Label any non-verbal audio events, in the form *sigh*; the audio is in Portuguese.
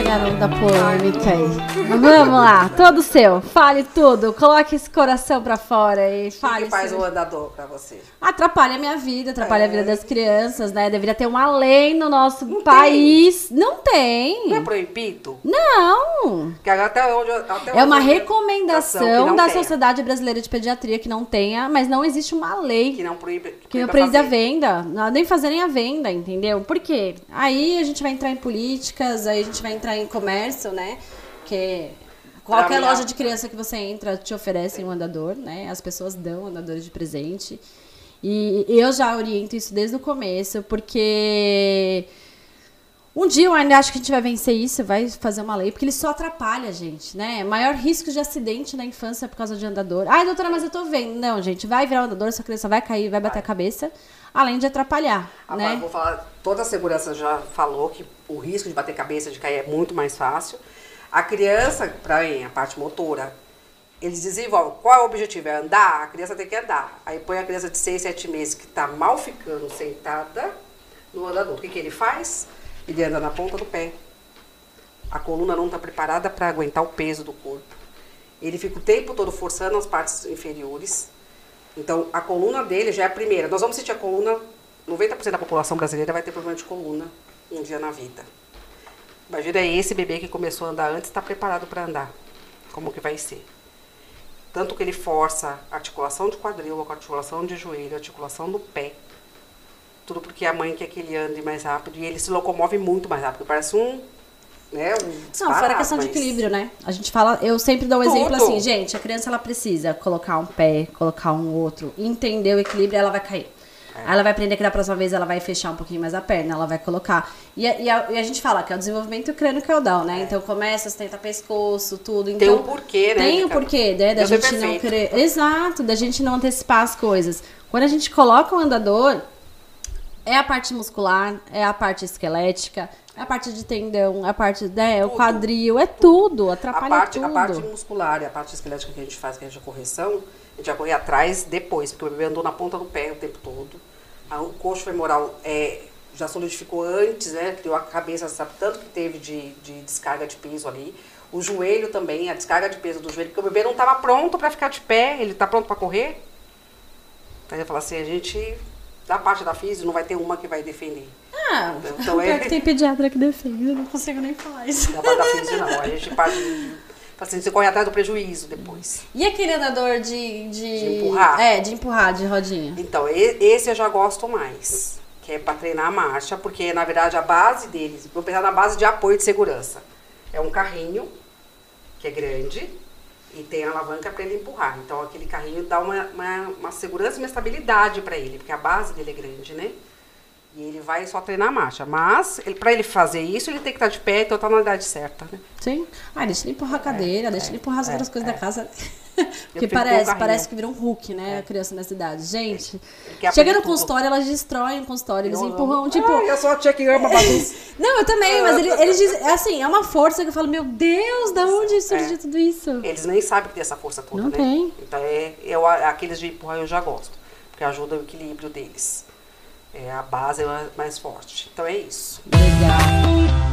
no da polêmica aí. Vamos lá, todo seu. Fale tudo. Coloque esse coração pra fora e O que fale. faz sobre- o andador pra você? Atrapalha a minha vida, atrapalha a É. vida das crianças, né? Deveria ter uma lei no nosso Não país. Não tem. Não é proibido? Não. Que até onde, até É uma recomendação da tenha, Sociedade Brasileira de Pediatria que não tenha, mas não existe uma lei Que não proíbe. que não proíbe a venda, não- nem fazer nem a venda, entendeu? Por quê? Aí a gente vai entrar em políticas, aí a gente vai entrar em comércio, né? Que qualquer minha- loja de criança que você entra te oferecem um andador, né? As pessoas dão andadores de presente. E eu já oriento isso desde o começo, porque um dia eu ainda acho que a gente vai vencer isso, vai fazer uma lei, porque ele só atrapalha a gente, né? Maior risco de acidente na infância por causa de andador. Ai, doutora, mas eu tô vendo. Não, gente, vai virar um andador, essa criança vai cair, vai bater a cabeça, além de atrapalhar, Agora, né? vou falar, toda a segurança já falou que o risco de bater cabeça, de cair é muito mais fácil. A criança, para a parte motora, eles desenvolvem. Qual é o objetivo? É andar? A criança tem que andar. Aí põe a criança de 6, 7 meses que está mal ficando sentada no andador. O que, que ele faz? Ele anda na ponta do pé. A coluna não está preparada para aguentar o peso do corpo. Ele fica o tempo todo forçando as partes inferiores. Então, a coluna dele já é a primeira. Nós vamos sentir a coluna, 90% da população brasileira vai ter problema de coluna um dia na vida. Imagina esse bebê que começou a andar antes, está preparado para andar. Como que vai ser? Tanto que ele força articulação de quadril, articulação de joelho, articulação do pé. Tudo porque a mãe quer que ele ande mais rápido e ele se locomove muito mais rápido. Parece um. Né, um Não, fora a questão de mas- equilíbrio, né? A gente fala, eu sempre dou um Tudo. exemplo assim, gente, a criança ela precisa colocar um pé, colocar um outro, entender o equilíbrio, ela vai cair. É. Aí ela vai aprender que da próxima vez ela vai fechar um pouquinho mais a perna, ela vai colocar. E, a- e a, e a gente fala que é o desenvolvimento crânio-caudal, né? Então começa, sustenta pescoço, tudo. É. Tem Então, um porquê, né? Tem de o cada- porquê, né? Da Deus é gente não querer. Exato, da gente não antecipar as coisas. Quando a gente coloca o andador, é a parte muscular, é a parte esquelética, é a parte de tendão, é a parte, né, o Tudo. quadril, é tudo, A atrapalha parte, tudo. a parte muscular e a parte esquelética que a gente faz, que é a correção, a gente vai correr atrás depois, porque o bebê andou na ponta do pé o tempo todo. A- O coxo femoral é, já solidificou antes, né? Criou a cabeça, sabe tanto que teve de, de descarga de peso ali. O joelho também, a descarga de peso do joelho, porque o bebê não estava pronto para ficar de pé, ele está pronto para correr. Então ele fala assim, a gente, da parte da física, não vai ter uma que vai defender. Ah, Então *laughs* é- que tem pediatra que defende, eu não consigo nem falar isso. Da parte da física não, a gente parte assim, você corre atrás do prejuízo depois. E aquele andador de, de... De empurrar? É, de empurrar, de rodinha. Então, esse eu já gosto mais, que é para treinar a marcha, porque na verdade a base deles, vou pensar na base de apoio de segurança. É um carrinho, que é grande, e tem a alavanca para ele empurrar. Então, aquele carrinho dá uma, uma, uma segurança e uma estabilidade para ele, porque a base dele é grande, né? E ele vai só treinar a marcha. Mas, para ele fazer isso, ele tem que estar de pé, então tá na idade certa, né? Sim. Ah, deixa ele empurrar a cadeira, deixa ele empurrar as é, outras coisas é. da casa. Eu Porque parece, parece que vira um Hulk, né? A criança nessa idade. Gente, chega no consultório, elas destroem o consultório. Eles Eu empurram, amo. tipo. Ah, eu sou a tia que bagunça. *laughs* Não, eu também, mas ele- eles dizem. é Assim, é uma força que eu falo, meu Deus, da onde surgiu É. tudo isso? Eles nem sabem que tem essa força toda, Não né? tem. Então, é, eu, aqueles de empurrar eu já gosto, porque ajuda o equilíbrio deles. É, a base é mais forte. Então, é isso. Legal.